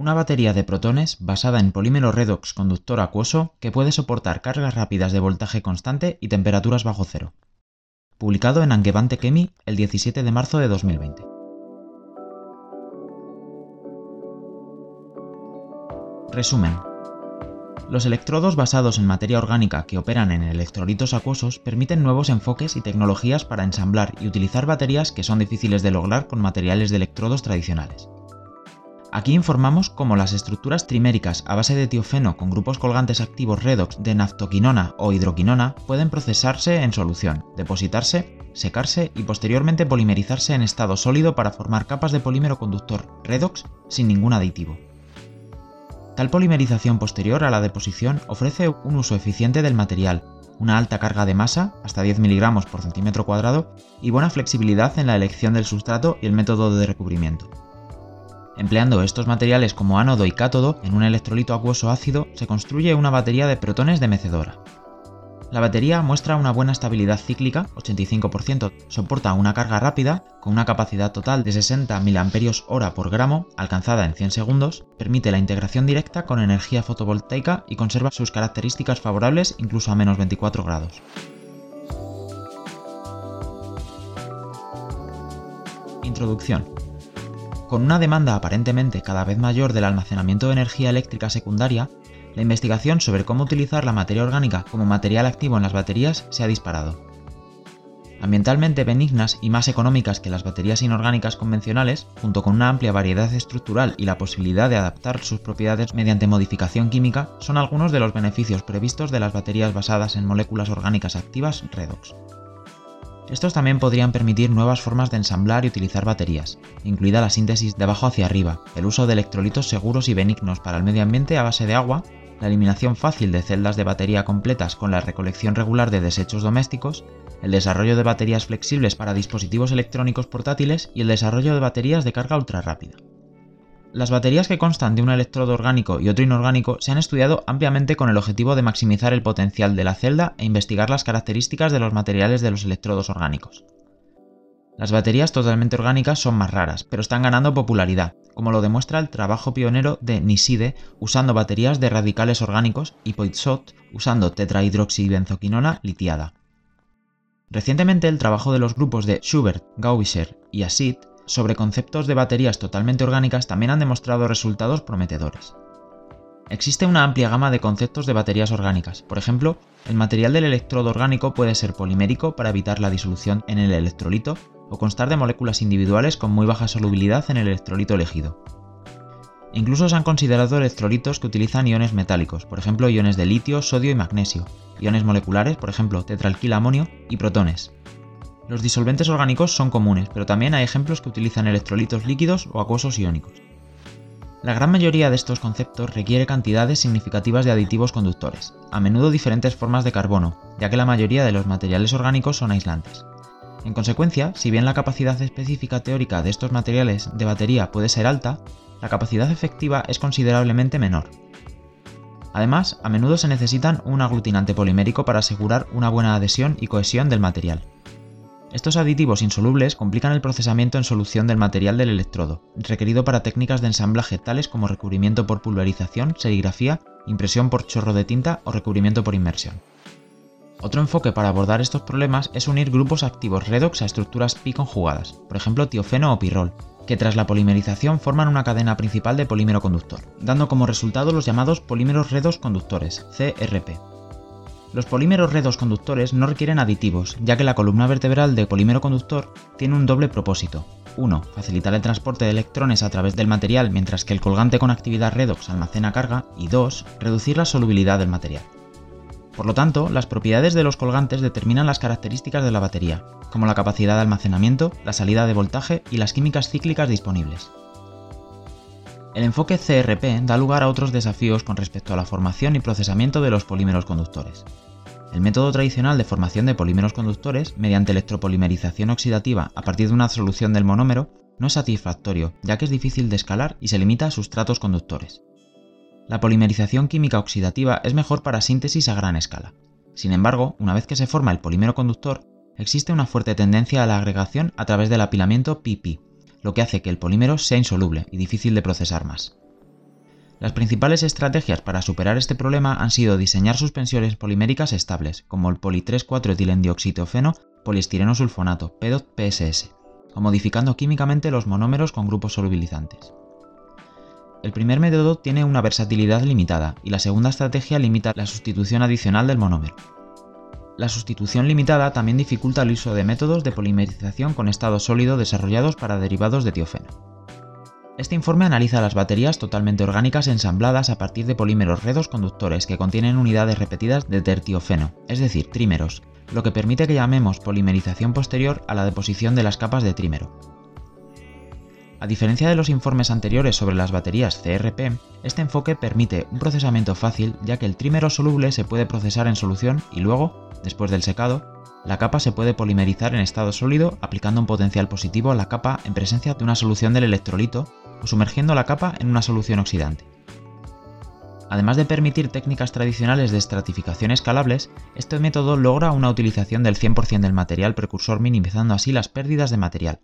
una batería de protones basada en polímero redox conductor acuoso que puede soportar cargas rápidas de voltaje constante y temperaturas bajo cero. Publicado en Angewandte Chemie el 17 de marzo de 2020. Resumen. Los electrodos basados en materia orgánica que operan en electrolitos acuosos permiten nuevos enfoques y tecnologías para ensamblar y utilizar baterías que son difíciles de lograr con materiales de electrodos tradicionales. Aquí informamos cómo las estructuras triméricas a base de tiofeno con grupos colgantes activos redox de naftoquinona o hidroquinona pueden procesarse en solución, depositarse, secarse y posteriormente polimerizarse en estado sólido para formar capas de polímero conductor redox sin ningún aditivo. Tal polimerización posterior a la deposición ofrece un uso eficiente del material, una alta carga de masa, hasta 10 mg por y buena flexibilidad en la elección del sustrato y el método de recubrimiento. Empleando estos materiales como ánodo y cátodo en un electrolito acuoso ácido, se construye una batería de protones de mecedora. La batería muestra una buena estabilidad cíclica, 85%, soporta una carga rápida, con una capacidad total de 60 mAh por gramo, alcanzada en 100 segundos, permite la integración directa con energía fotovoltaica y conserva sus características favorables incluso a menos 24 grados. Introducción. Con una demanda aparentemente cada vez mayor del almacenamiento de energía eléctrica secundaria, la investigación sobre cómo utilizar la materia orgánica como material activo en las baterías se ha disparado. Ambientalmente benignas y más económicas que las baterías inorgánicas convencionales, junto con una amplia variedad estructural y la posibilidad de adaptar sus propiedades mediante modificación química, son algunos de los beneficios previstos de las baterías basadas en moléculas orgánicas activas redox. Estos también podrían permitir nuevas formas de ensamblar y utilizar baterías, incluida la síntesis de abajo hacia arriba, el uso de electrolitos seguros y benignos para el medio ambiente a base de agua la eliminación fácil de celdas de batería completas con la recolección regular de desechos domésticos, el desarrollo de baterías flexibles para dispositivos electrónicos portátiles y el desarrollo de baterías de carga ultra rápida. Las baterías que constan de un electrodo orgánico y otro inorgánico se han estudiado ampliamente con el objetivo de maximizar el potencial de la celda e investigar las características de los materiales de los electrodos orgánicos. Las baterías totalmente orgánicas son más raras, pero están ganando popularidad, como lo demuestra el trabajo pionero de Niside usando baterías de radicales orgánicos y Poinsot usando tetrahidroxibenzoquinona litiada. Recientemente el trabajo de los grupos de Schubert, Gauwischer y Acid sobre conceptos de baterías totalmente orgánicas también han demostrado resultados prometedores. Existe una amplia gama de conceptos de baterías orgánicas. Por ejemplo, el material del electrodo orgánico puede ser polimérico para evitar la disolución en el electrolito o constar de moléculas individuales con muy baja solubilidad en el electrolito elegido. Incluso se han considerado electrolitos que utilizan iones metálicos, por ejemplo iones de litio, sodio y magnesio, iones moleculares, por ejemplo tetralquilamonio y protones. Los disolventes orgánicos son comunes, pero también hay ejemplos que utilizan electrolitos líquidos o acuosos iónicos. La gran mayoría de estos conceptos requiere cantidades significativas de aditivos conductores, a menudo diferentes formas de carbono, ya que la mayoría de los materiales orgánicos son aislantes. En consecuencia, si bien la capacidad específica teórica de estos materiales de batería puede ser alta, la capacidad efectiva es considerablemente menor. Además, a menudo se necesitan un aglutinante polimérico para asegurar una buena adhesión y cohesión del material. Estos aditivos insolubles complican el procesamiento en solución del material del electrodo, requerido para técnicas de ensamblaje tales como recubrimiento por pulverización, serigrafía, impresión por chorro de tinta o recubrimiento por inmersión. Otro enfoque para abordar estos problemas es unir grupos activos redox a estructuras pi conjugadas, por ejemplo tiofeno o pirrol, que tras la polimerización forman una cadena principal de polímero conductor, dando como resultado los llamados polímeros redox conductores, CRP. Los polímeros redox conductores no requieren aditivos, ya que la columna vertebral de polímero conductor tiene un doble propósito. 1. Facilitar el transporte de electrones a través del material mientras que el colgante con actividad redox almacena carga. Y 2. Reducir la solubilidad del material. Por lo tanto, las propiedades de los colgantes determinan las características de la batería, como la capacidad de almacenamiento, la salida de voltaje y las químicas cíclicas disponibles. El enfoque CRP da lugar a otros desafíos con respecto a la formación y procesamiento de los polímeros conductores. El método tradicional de formación de polímeros conductores, mediante electropolimerización oxidativa a partir de una solución del monómero, no es satisfactorio, ya que es difícil de escalar y se limita a sustratos conductores. La polimerización química oxidativa es mejor para síntesis a gran escala. Sin embargo, una vez que se forma el polímero conductor, existe una fuerte tendencia a la agregación a través del apilamiento PP, lo que hace que el polímero sea insoluble y difícil de procesar más. Las principales estrategias para superar este problema han sido diseñar suspensiones poliméricas estables, como el poli 3,4 etilendioxitofeno poliestireno sulfonato, PEDOT-PSS, o modificando químicamente los monómeros con grupos solubilizantes. El primer método tiene una versatilidad limitada y la segunda estrategia limita la sustitución adicional del monómero. La sustitución limitada también dificulta el uso de métodos de polimerización con estado sólido desarrollados para derivados de tiofeno. Este informe analiza las baterías totalmente orgánicas ensambladas a partir de polímeros redos conductores que contienen unidades repetidas de tertiofeno, es decir, trímeros, lo que permite que llamemos polimerización posterior a la deposición de las capas de trímero. A diferencia de los informes anteriores sobre las baterías CRP, este enfoque permite un procesamiento fácil ya que el trímero soluble se puede procesar en solución y luego, después del secado, la capa se puede polimerizar en estado sólido aplicando un potencial positivo a la capa en presencia de una solución del electrolito o sumergiendo la capa en una solución oxidante. Además de permitir técnicas tradicionales de estratificación escalables, este método logra una utilización del 100% del material precursor minimizando así las pérdidas de material,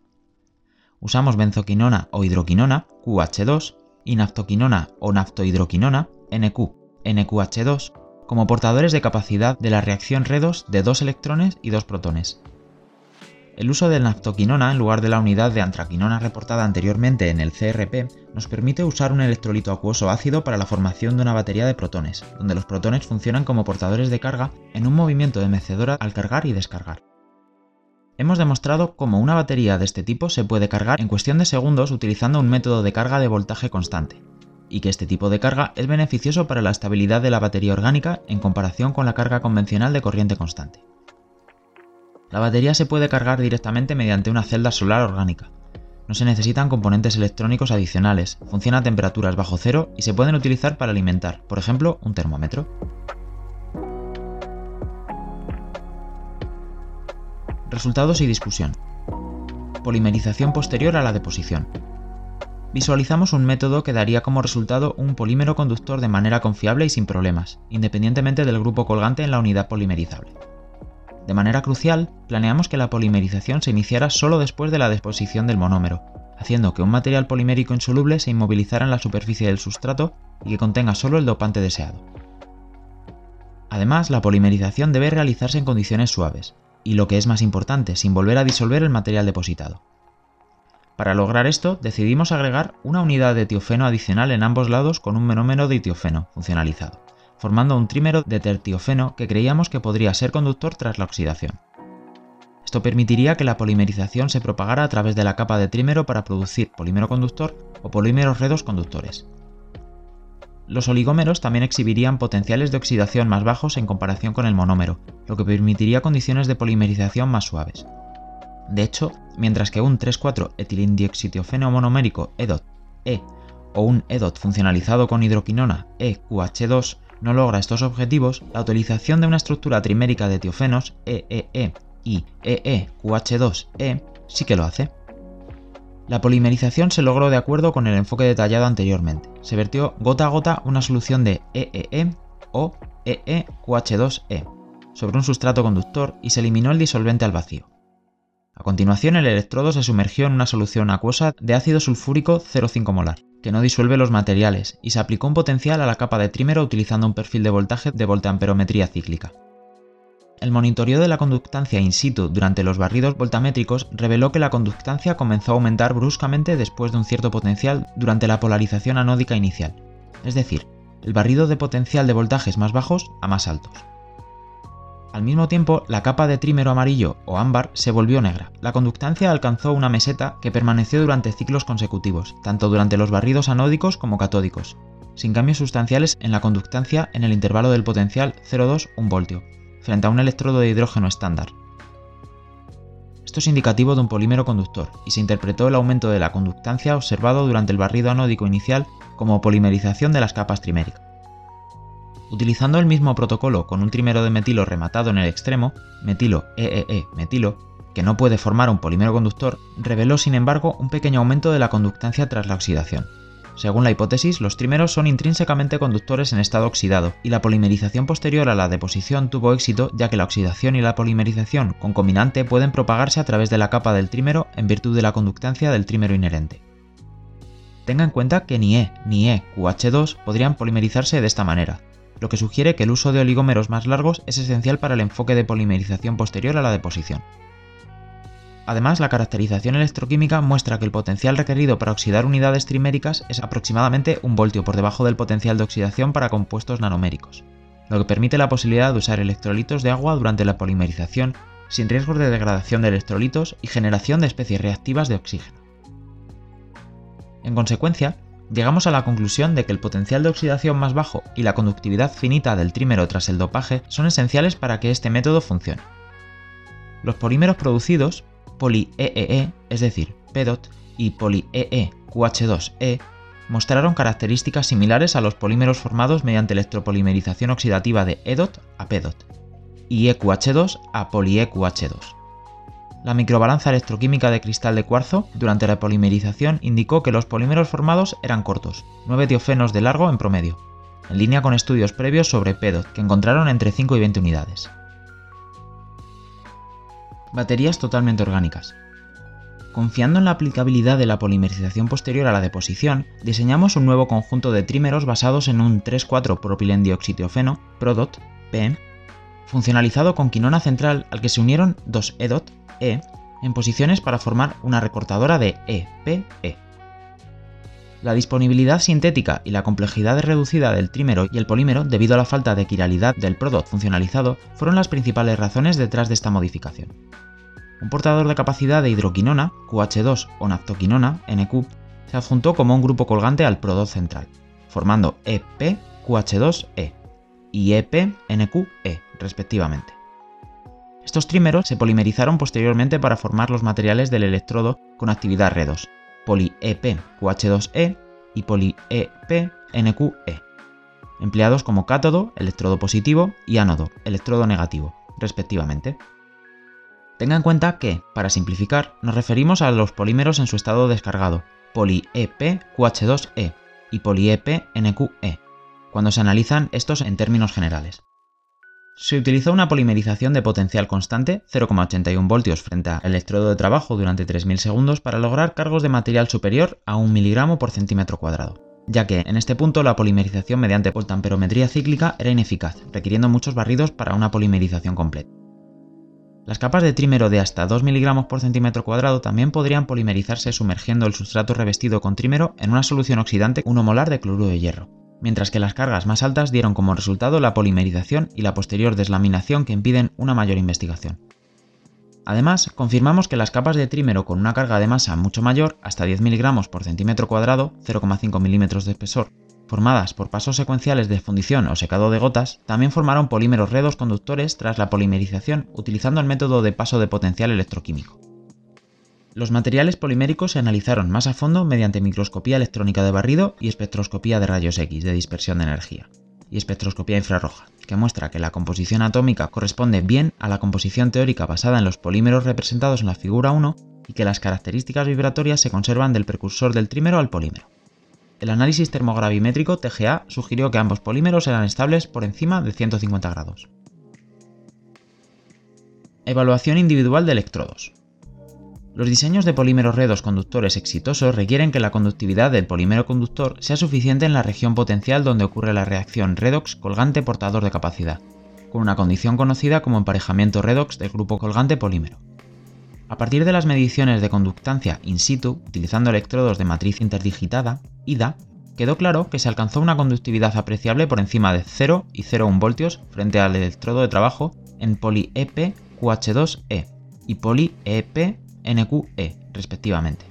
usamos benzoquinona o hidroquinona, QH2, y naftoquinona o naftohidroquinona, NQ, NQH2, como portadores de capacidad de la reacción redos de dos electrones y dos protones. El uso de naftoquinona en lugar de la unidad de antraquinona reportada anteriormente en el CRP nos permite usar un electrolito acuoso ácido para la formación de una batería de protones, donde los protones funcionan como portadores de carga en un movimiento de mecedora al cargar y descargar. Hemos demostrado cómo una batería de este tipo se puede cargar en cuestión de segundos utilizando un método de carga de voltaje constante, y que este tipo de carga es beneficioso para la estabilidad de la batería orgánica en comparación con la carga convencional de corriente constante. La batería se puede cargar directamente mediante una celda solar orgánica. No se necesitan componentes electrónicos adicionales, funciona a temperaturas bajo cero y se pueden utilizar para alimentar, por ejemplo, un termómetro. Resultados y discusión. Polimerización posterior a la deposición. Visualizamos un método que daría como resultado un polímero conductor de manera confiable y sin problemas, independientemente del grupo colgante en la unidad polimerizable. De manera crucial, planeamos que la polimerización se iniciara solo después de la deposición del monómero, haciendo que un material polimérico insoluble se inmovilizara en la superficie del sustrato y que contenga solo el dopante deseado. Además, la polimerización debe realizarse en condiciones suaves, y lo que es más importante, sin volver a disolver el material depositado. Para lograr esto, decidimos agregar una unidad de tiofeno adicional en ambos lados con un monómero de tiofeno funcionalizado, formando un trímero de tertiofeno que creíamos que podría ser conductor tras la oxidación. Esto permitiría que la polimerización se propagara a través de la capa de trímero para producir polímero conductor o polímeros redos conductores. Los oligómeros también exhibirían potenciales de oxidación más bajos en comparación con el monómero, lo que permitiría condiciones de polimerización más suaves. De hecho, mientras que un 3,4 etilindioxitiofeno monomérico EDOT E o un EDOT funcionalizado con hidroquinona EQH2 no logra estos objetivos, la utilización de una estructura trimérica de tiofenos EEE e y EEQH2E sí que lo hace. La polimerización se logró de acuerdo con el enfoque detallado anteriormente. Se vertió gota a gota una solución de EEE e o EEQH2E sobre un sustrato conductor y se eliminó el disolvente al vacío. A continuación, el electrodo se sumergió en una solución acuosa de ácido sulfúrico 0,5 molar, que no disuelve los materiales, y se aplicó un potencial a la capa de trímero utilizando un perfil de voltaje de voltamperometría cíclica. El monitoreo de la conductancia in situ durante los barridos voltamétricos reveló que la conductancia comenzó a aumentar bruscamente después de un cierto potencial durante la polarización anódica inicial, es decir, el barrido de potencial de voltajes más bajos a más altos. Al mismo tiempo, la capa de trímero amarillo o ámbar se volvió negra. La conductancia alcanzó una meseta que permaneció durante ciclos consecutivos, tanto durante los barridos anódicos como catódicos, sin cambios sustanciales en la conductancia en el intervalo del potencial 0,2-1 voltio, frente a un electrodo de hidrógeno estándar. Esto es indicativo de un polímero conductor, y se interpretó el aumento de la conductancia observado durante el barrido anódico inicial como polimerización de las capas triméricas. Utilizando el mismo protocolo con un trímero de metilo rematado en el extremo, metilo EEE metilo, que no puede formar un polímero conductor, reveló sin embargo un pequeño aumento de la conductancia tras la oxidación. Según la hipótesis, los trímeros son intrínsecamente conductores en estado oxidado, y la polimerización posterior a la deposición tuvo éxito ya que la oxidación y la polimerización concominante pueden propagarse a través de la capa del trímero en virtud de la conductancia del trímero inherente. Tenga en cuenta que ni E ni EQH2 podrían polimerizarse de esta manera, lo que sugiere que el uso de oligómeros más largos es esencial para el enfoque de polimerización posterior a la deposición. Además, la caracterización electroquímica muestra que el potencial requerido para oxidar unidades triméricas es aproximadamente un voltio por debajo del potencial de oxidación para compuestos nanoméricos, lo que permite la posibilidad de usar electrolitos de agua durante la polimerización sin riesgos de degradación de electrolitos y generación de especies reactivas de oxígeno. En consecuencia, llegamos a la conclusión de que el potencial de oxidación más bajo y la conductividad finita del trímero tras el dopaje son esenciales para que este método funcione. Los polímeros producidos poli-EEE, e, es decir, PEDOT, y poli-EE-QH2E, mostraron características similares a los polímeros formados mediante electropolimerización oxidativa de EDOT a PEDOT y EQH2 a poli-EQH2. La microbalanza electroquímica de cristal de cuarzo durante la polimerización indicó que los polímeros formados eran cortos, 9 diofenos de largo en promedio, en línea con estudios previos sobre PEDOT que encontraron entre 5 y 20 unidades baterías totalmente orgánicas. Confiando en la aplicabilidad de la polimerización posterior a la deposición, diseñamos un nuevo conjunto de trímeros basados en un 3,4 propilendioxitiofeno, PRODOT, P, funcionalizado con quinona central al que se unieron dos EDOT, E, en posiciones para formar una recortadora de EPE. E. La disponibilidad sintética y la complejidad reducida del trímero y el polímero debido a la falta de quiralidad del PRODOT funcionalizado fueron las principales razones detrás de esta modificación. Un portador de capacidad de hidroquinona, QH2 o naftoquinona, NQ, se adjuntó como un grupo colgante al PRODOT central, formando EP-QH2E y EP-NQ-E, respectivamente. Estos trímeros se polimerizaron posteriormente para formar los materiales del electrodo con actividad redos, poli-EP-QH2E y poli-EP-NQ-E, empleados como cátodo, electrodo positivo, y ánodo, electrodo negativo, respectivamente. Tenga en cuenta que, para simplificar, nos referimos a los polímeros en su estado descargado, poli-EP-QH2E y poli-EP-NQE, cuando se analizan estos en términos generales. Se utilizó una polimerización de potencial constante, 0,81 voltios frente al electrodo de trabajo durante 3.000 segundos para lograr cargos de material superior a 1 miligramo por centímetro cuadrado, ya que en este punto la polimerización mediante voltamperometría cíclica era ineficaz, requiriendo muchos barridos para una polimerización completa. Las capas de trímero de hasta 2 mg por centímetro cuadrado también podrían polimerizarse sumergiendo el sustrato revestido con trímero en una solución oxidante 1 molar de cloruro de hierro, mientras que las cargas más altas dieron como resultado la polimerización y la posterior deslaminación que impiden una mayor investigación. Además, confirmamos que las capas de trímero con una carga de masa mucho mayor, hasta 10 mg por centímetro cuadrado, 0,5 mm de espesor, formadas por pasos secuenciales de fundición o secado de gotas, también formaron polímeros redos conductores tras la polimerización utilizando el método de paso de potencial electroquímico. Los materiales poliméricos se analizaron más a fondo mediante microscopía electrónica de barrido y espectroscopía de rayos X de dispersión de energía, y espectroscopía infrarroja, que muestra que la composición atómica corresponde bien a la composición teórica basada en los polímeros representados en la figura 1 y que las características vibratorias se conservan del precursor del trímero al polímero. El análisis termogravimétrico TGA sugirió que ambos polímeros eran estables por encima de 150 grados. Evaluación individual de electrodos. Los diseños de polímeros redos conductores exitosos requieren que la conductividad del polímero conductor sea suficiente en la región potencial donde ocurre la reacción redox colgante portador de capacidad, con una condición conocida como emparejamiento redox del grupo colgante polímero. A partir de las mediciones de conductancia in situ, utilizando electrodos de matriz interdigitada, IDA, quedó claro que se alcanzó una conductividad apreciable por encima de 0 y 0,1 voltios frente al electrodo de trabajo en poli-EP QH2E y poli-EP NQE, respectivamente.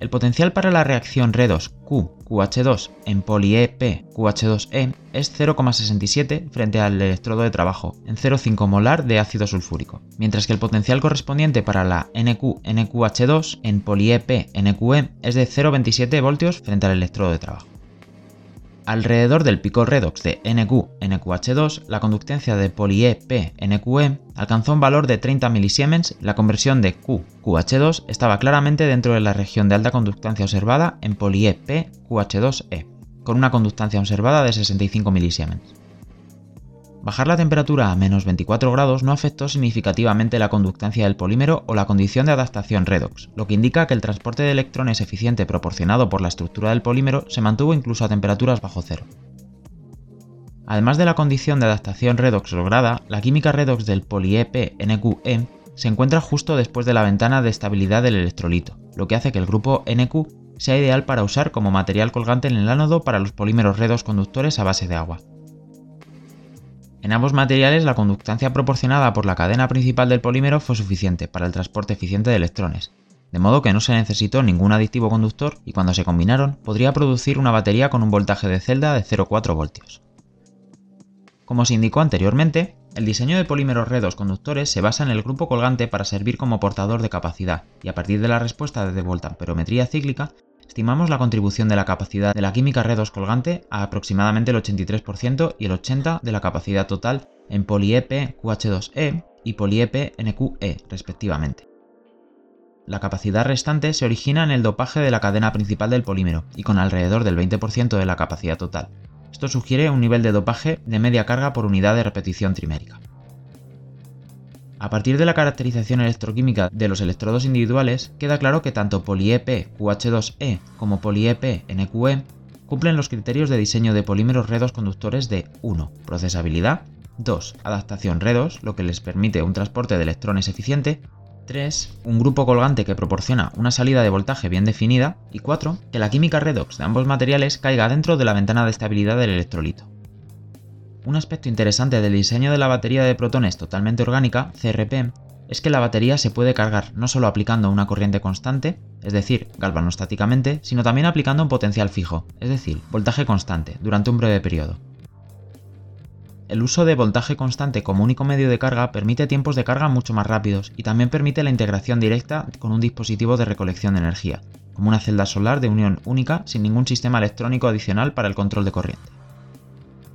El potencial para la reacción redos Q QH2 en poli-EP QH2E es 0,67 frente al electrodo de trabajo, en 0,5 molar de ácido sulfúrico, mientras que el potencial correspondiente para la NQ NQH2 en poli-EP NQE es de 0,27 voltios frente al electrodo de trabajo. Alrededor del pico redox de NQ-NQH2, la conductencia de poli-E-P-NQE alcanzó un valor de 30 milisiemens, la conversión de Q-QH2 estaba claramente dentro de la región de alta conductancia observada en poli-E-P-QH2E, con una conductancia observada de 65 milisiemens. Bajar la temperatura a menos 24 grados no afectó significativamente la conductancia del polímero o la condición de adaptación redox, lo que indica que el transporte de electrones eficiente proporcionado por la estructura del polímero se mantuvo incluso a temperaturas bajo cero. Además de la condición de adaptación redox lograda, la química redox del poli-EP-NQE se encuentra justo después de la ventana de estabilidad del electrolito, lo que hace que el grupo NQ sea ideal para usar como material colgante en el ánodo para los polímeros redox conductores a base de agua. En ambos materiales la conductancia proporcionada por la cadena principal del polímero fue suficiente para el transporte eficiente de electrones, de modo que no se necesitó ningún aditivo conductor y cuando se combinaron podría producir una batería con un voltaje de celda de 0,4 voltios. Como se indicó anteriormente, el diseño de polímeros redos conductores se basa en el grupo colgante para servir como portador de capacidad, y a partir de la respuesta de voltamperometría cíclica estimamos la contribución de la capacidad de la química redos colgante a aproximadamente el 83% y el 80% de la capacidad total en poliep QH2E y poliep NQE, respectivamente. La capacidad restante se origina en el dopaje de la cadena principal del polímero y con alrededor del 20% de la capacidad total. Esto sugiere un nivel de dopaje de media carga por unidad de repetición trimérica. A partir de la caracterización electroquímica de los electrodos individuales, queda claro que tanto poliep QH2E como poliep NQE cumplen los criterios de diseño de polímeros redos conductores de 1. Procesabilidad, 2. Adaptación redos, lo que les permite un transporte de electrones eficiente, 3. Un grupo colgante que proporciona una salida de voltaje bien definida, y 4. Que la química redox de ambos materiales caiga dentro de la ventana de estabilidad del electrolito. Un aspecto interesante del diseño de la batería de protones totalmente orgánica, CRP, es que la batería se puede cargar no solo aplicando una corriente constante, es decir, galvanostáticamente, sino también aplicando un potencial fijo, es decir, voltaje constante, durante un breve periodo. El uso de voltaje constante como único medio de carga permite tiempos de carga mucho más rápidos y también permite la integración directa con un dispositivo de recolección de energía, como una celda solar de unión única sin ningún sistema electrónico adicional para el control de corriente.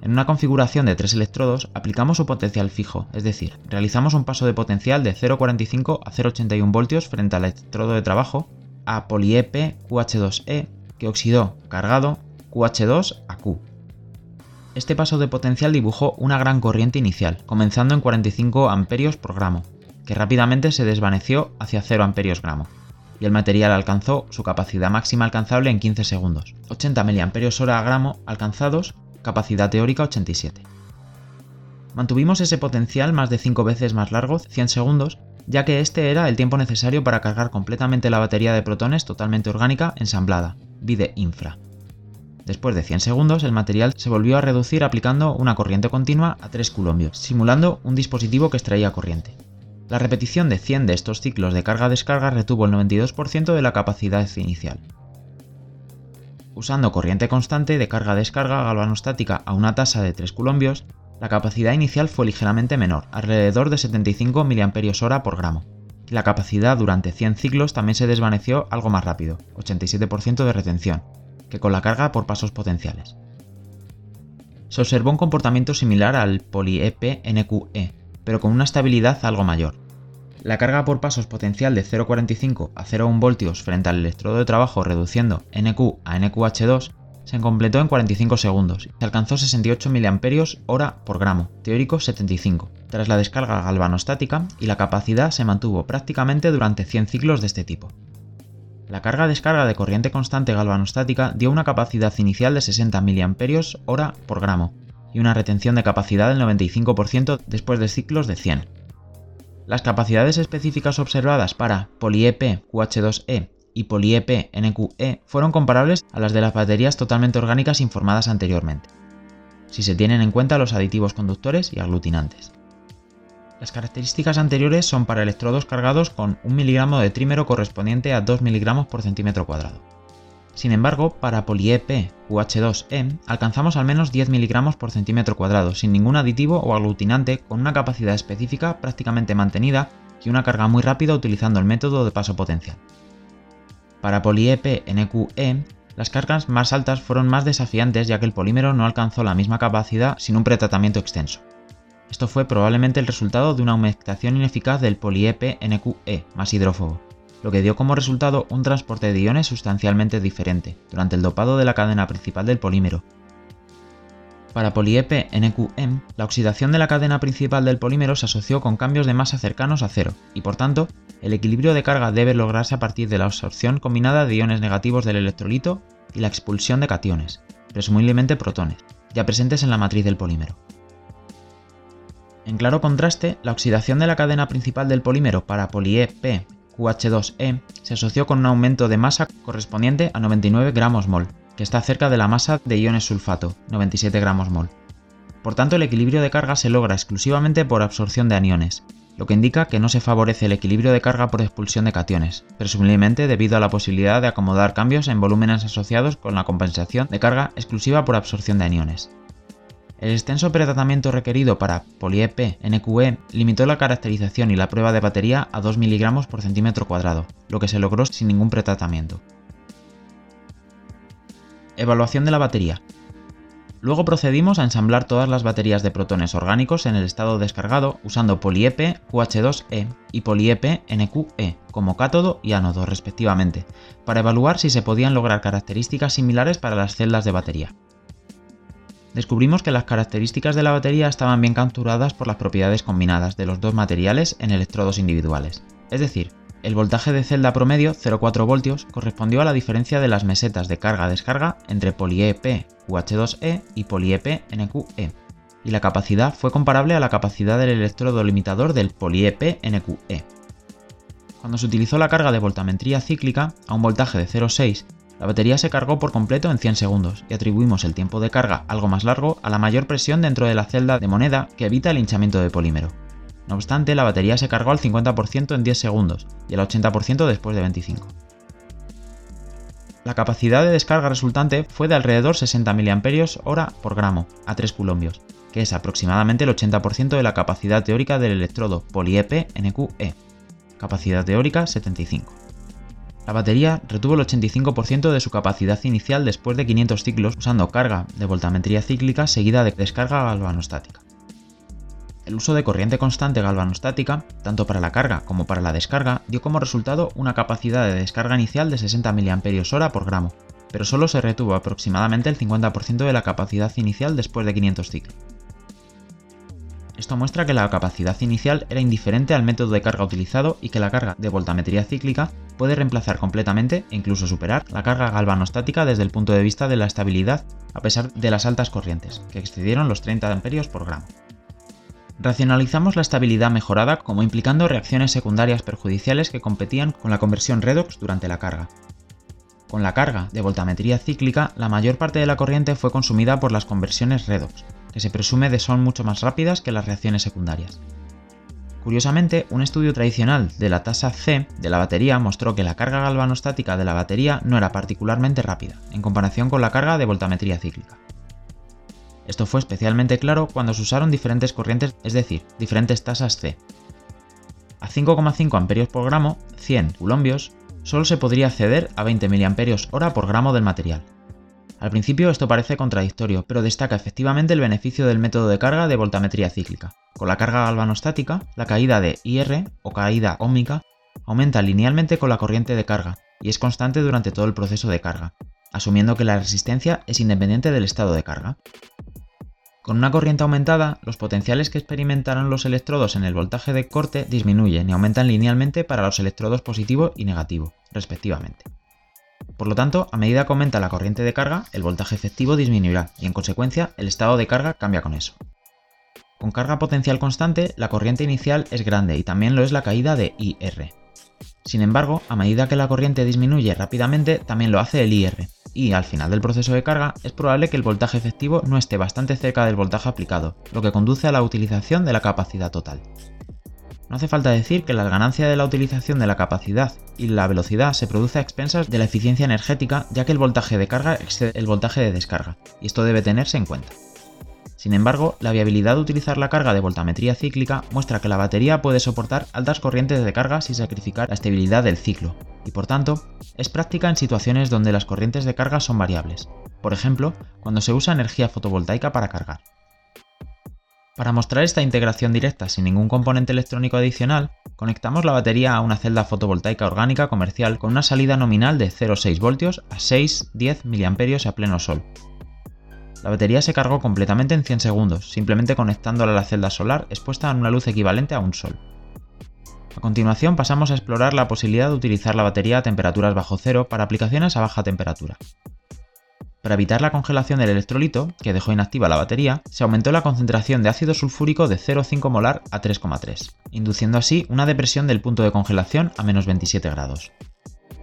En una configuración de tres electrodos aplicamos su potencial fijo, es decir, realizamos un paso de potencial de 0,45 a 0,81 voltios frente al electrodo de trabajo a poliep QH2E que oxidó cargado QH2 a Q. Este paso de potencial dibujó una gran corriente inicial, comenzando en 45 amperios por gramo, que rápidamente se desvaneció hacia 0 amperios gramo, y el material alcanzó su capacidad máxima alcanzable en 15 segundos, 80 mAh gramo alcanzados capacidad teórica 87. Mantuvimos ese potencial más de 5 veces más largo, 100 segundos, ya que este era el tiempo necesario para cargar completamente la batería de protones totalmente orgánica ensamblada, vide infra. Después de 100 segundos, el material se volvió a reducir aplicando una corriente continua a 3 coulombios, simulando un dispositivo que extraía corriente. La repetición de 100 de estos ciclos de carga-descarga retuvo el 92% de la capacidad inicial, Usando corriente constante de carga-descarga galvanostática a una tasa de 3 coulombios, la capacidad inicial fue ligeramente menor, alrededor de 75 mAh por gramo. La capacidad durante 100 ciclos también se desvaneció algo más rápido, 87% de retención, que con la carga por pasos potenciales. Se observó un comportamiento similar al poly-EP-NQE, pero con una estabilidad algo mayor, la carga por pasos potencial de 0,45 a 0,1 voltios frente al electrodo de trabajo reduciendo NQ a NQH2 se completó en 45 segundos y alcanzó 68 mAh por gramo, teórico 75, tras la descarga galvanostática y la capacidad se mantuvo prácticamente durante 100 ciclos de este tipo. La carga-descarga de corriente constante galvanostática dio una capacidad inicial de 60 mAh por gramo y una retención de capacidad del 95% después de ciclos de 100. Las capacidades específicas observadas para poliep QH2E y poliep NQE fueron comparables a las de las baterías totalmente orgánicas informadas anteriormente, si se tienen en cuenta los aditivos conductores y aglutinantes. Las características anteriores son para electrodos cargados con 1 mg de trímero correspondiente a 2 mg por centímetro cuadrado. Sin embargo, para poliep QH2E alcanzamos al menos 10 mg por centímetro cuadrado, sin ningún aditivo o aglutinante, con una capacidad específica prácticamente mantenida y una carga muy rápida utilizando el método de paso potencial. Para poliep NQE, las cargas más altas fueron más desafiantes ya que el polímero no alcanzó la misma capacidad sin un pretratamiento extenso. Esto fue probablemente el resultado de una humectación ineficaz del poliep NQE, más hidrófobo lo que dio como resultado un transporte de iones sustancialmente diferente durante el dopado de la cadena principal del polímero. Para PoliEP-NQM, la oxidación de la cadena principal del polímero se asoció con cambios de masa cercanos a cero, y por tanto, el equilibrio de carga debe lograrse a partir de la absorción combinada de iones negativos del electrolito y la expulsión de cationes, presumiblemente protones, ya presentes en la matriz del polímero. En claro contraste, la oxidación de la cadena principal del polímero para poliep QH2E se asoció con un aumento de masa correspondiente a 99 gramos mol, que está cerca de la masa de iones sulfato, 97 gramos mol. Por tanto, el equilibrio de carga se logra exclusivamente por absorción de aniones, lo que indica que no se favorece el equilibrio de carga por expulsión de cationes, presumiblemente debido a la posibilidad de acomodar cambios en volúmenes asociados con la compensación de carga exclusiva por absorción de aniones. El extenso pretratamiento requerido para poliep NQE limitó la caracterización y la prueba de batería a 2 mg por centímetro cuadrado, lo que se logró sin ningún pretratamiento. Evaluación de la batería. Luego procedimos a ensamblar todas las baterías de protones orgánicos en el estado descargado usando poliep QH2E y poliep NQE como cátodo y ánodo respectivamente, para evaluar si se podían lograr características similares para las celdas de batería. Descubrimos que las características de la batería estaban bien capturadas por las propiedades combinadas de los dos materiales en electrodos individuales, es decir, el voltaje de celda promedio, 0,4 voltios, correspondió a la diferencia de las mesetas de carga-descarga entre poliep QH2E y poliep NQE, y la capacidad fue comparable a la capacidad del electrodo limitador del poliep NQE. Cuando se utilizó la carga de voltametría cíclica a un voltaje de 0,6, la batería se cargó por completo en 100 segundos y atribuimos el tiempo de carga algo más largo a la mayor presión dentro de la celda de moneda que evita el hinchamiento de polímero. No obstante, la batería se cargó al 50% en 10 segundos y al 80% después de 25. La capacidad de descarga resultante fue de alrededor 60 mAh por gramo a 3 coulombios, que es aproximadamente el 80% de la capacidad teórica del electrodo poliep NQE. Capacidad teórica 75. La batería retuvo el 85% de su capacidad inicial después de 500 ciclos usando carga de voltametría cíclica seguida de descarga galvanostática. El uso de corriente constante galvanostática, tanto para la carga como para la descarga, dio como resultado una capacidad de descarga inicial de 60 mAh por gramo, pero solo se retuvo aproximadamente el 50% de la capacidad inicial después de 500 ciclos. Esto muestra que la capacidad inicial era indiferente al método de carga utilizado y que la carga de voltametría cíclica puede reemplazar completamente e incluso superar la carga galvanostática desde el punto de vista de la estabilidad a pesar de las altas corrientes, que excedieron los 30 A por gramo. Racionalizamos la estabilidad mejorada como implicando reacciones secundarias perjudiciales que competían con la conversión redox durante la carga. Con la carga de voltametría cíclica, la mayor parte de la corriente fue consumida por las conversiones redox, que se presume de son mucho más rápidas que las reacciones secundarias. Curiosamente, un estudio tradicional de la tasa C de la batería mostró que la carga galvanostática de la batería no era particularmente rápida, en comparación con la carga de voltametría cíclica. Esto fue especialmente claro cuando se usaron diferentes corrientes, es decir, diferentes tasas C. A 5,5 amperios por gramo, 100 coulombios, solo se podría acceder a 20 mAh por gramo del material. Al principio esto parece contradictorio, pero destaca efectivamente el beneficio del método de carga de voltametría cíclica. Con la carga galvanostática, la caída de IR o caída óhmica aumenta linealmente con la corriente de carga y es constante durante todo el proceso de carga, asumiendo que la resistencia es independiente del estado de carga. Con una corriente aumentada, los potenciales que experimentarán los electrodos en el voltaje de corte disminuyen y aumentan linealmente para los electrodos positivo y negativo, respectivamente. Por lo tanto, a medida que aumenta la corriente de carga, el voltaje efectivo disminuirá y en consecuencia el estado de carga cambia con eso. Con carga potencial constante, la corriente inicial es grande y también lo es la caída de IR. Sin embargo, a medida que la corriente disminuye rápidamente, también lo hace el IR, y al final del proceso de carga es probable que el voltaje efectivo no esté bastante cerca del voltaje aplicado, lo que conduce a la utilización de la capacidad total. No hace falta decir que la ganancia de la utilización de la capacidad y la velocidad se produce a expensas de la eficiencia energética ya que el voltaje de carga excede el voltaje de descarga, y esto debe tenerse en cuenta. Sin embargo, la viabilidad de utilizar la carga de voltametría cíclica muestra que la batería puede soportar altas corrientes de carga sin sacrificar la estabilidad del ciclo, y por tanto, es práctica en situaciones donde las corrientes de carga son variables, por ejemplo, cuando se usa energía fotovoltaica para cargar. Para mostrar esta integración directa sin ningún componente electrónico adicional, conectamos la batería a una celda fotovoltaica orgánica comercial con una salida nominal de 0,6 voltios a 6-10 mA a pleno sol, La batería se cargó completamente en 100 segundos, simplemente conectándola a la celda solar expuesta a una luz equivalente a un sol. A continuación pasamos a explorar la posibilidad de utilizar la batería a temperaturas bajo cero para aplicaciones a baja temperatura. Para evitar la congelación del electrolito, que dejó inactiva la batería, se aumentó la concentración de ácido sulfúrico de 0,5 molar a 3,3, induciendo así una depresión del punto de congelación a menos 27 grados.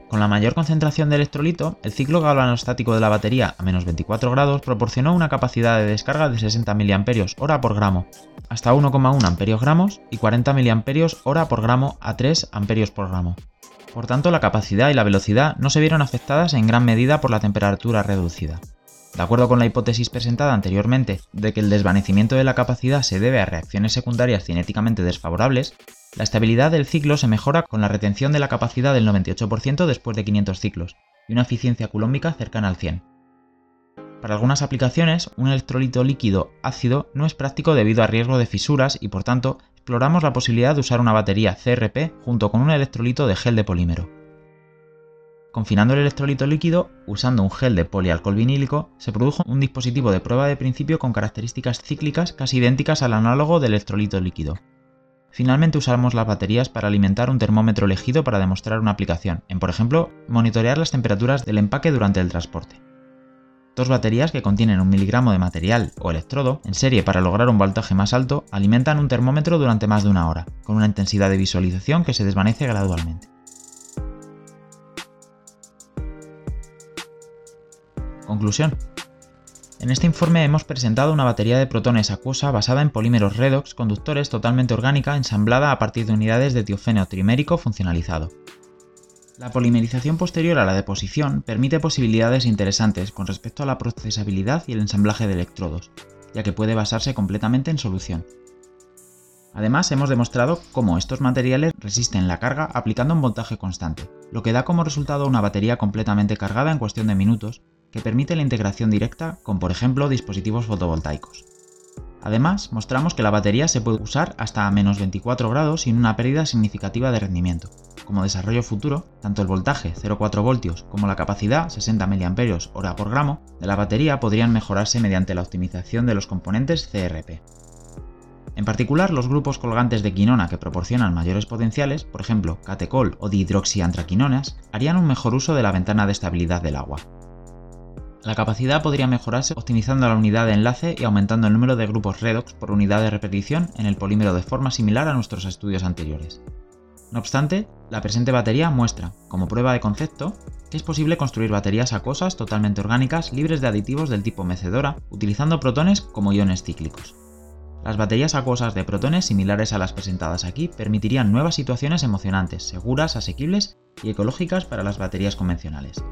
Con la mayor concentración de electrolito, el ciclo galvanostático de la batería a menos 24 grados proporcionó una capacidad de descarga de 60 mAh por gramo, hasta 1,1 amperios y 40 mAh por gramo a 3 amperios por gramo. Por tanto, la capacidad y la velocidad no se vieron afectadas en gran medida por la temperatura reducida. De acuerdo con la hipótesis presentada anteriormente de que el desvanecimiento de la capacidad se debe a reacciones secundarias cinéticamente desfavorables, la estabilidad del ciclo se mejora con la retención de la capacidad del 98% después de 500 ciclos y una eficiencia culómica cercana al 100. Para algunas aplicaciones, un electrolito líquido ácido no es práctico debido a riesgo de fisuras y por tanto exploramos la posibilidad de usar una batería CRP junto con un electrolito de gel de polímero. Confinando el electrolito líquido, usando un gel de polialcohol vinílico, se produjo un dispositivo de prueba de principio con características cíclicas casi idénticas al análogo del electrolito líquido, Finalmente usamos las baterías para alimentar un termómetro elegido para demostrar una aplicación, en por ejemplo, monitorear las temperaturas del empaque durante el transporte. Dos baterías que contienen un miligramo de material o electrodo en serie para lograr un voltaje más alto alimentan un termómetro durante más de una hora, con una intensidad de visualización que se desvanece gradualmente. Conclusión. En este informe hemos presentado una batería de protones acuosa basada en polímeros redox conductores totalmente orgánica ensamblada a partir de unidades de tiofenio trimérico funcionalizado. La polimerización posterior a la deposición permite posibilidades interesantes con respecto a la procesabilidad y el ensamblaje de electrodos, ya que puede basarse completamente en solución. Además, hemos demostrado cómo estos materiales resisten la carga aplicando un voltaje constante, lo que da como resultado una batería completamente cargada en cuestión de minutos que permite la integración directa con, por ejemplo, dispositivos fotovoltaicos. Además, mostramos que la batería se puede usar hasta a menos 24 grados sin una pérdida significativa de rendimiento. Como desarrollo futuro, tanto el voltaje 0,4 voltios como la capacidad 60 mAh de la batería podrían mejorarse mediante la optimización de los componentes CRP. En particular, los grupos colgantes de quinona que proporcionan mayores potenciales, por ejemplo, catecol o dihidroxiantraquinonas, harían un mejor uso de la ventana de estabilidad del agua. La capacidad podría mejorarse optimizando la unidad de enlace y aumentando el número de grupos redox por unidad de repetición en el polímero de forma similar a nuestros estudios anteriores. No obstante, la presente batería muestra, como prueba de concepto, que es posible construir baterías acuosas totalmente orgánicas libres de aditivos del tipo mecedora, utilizando protones como iones cíclicos. Las baterías acuosas de protones similares a las presentadas aquí permitirían nuevas situaciones emocionantes, seguras, asequibles y ecológicas para las baterías convencionales.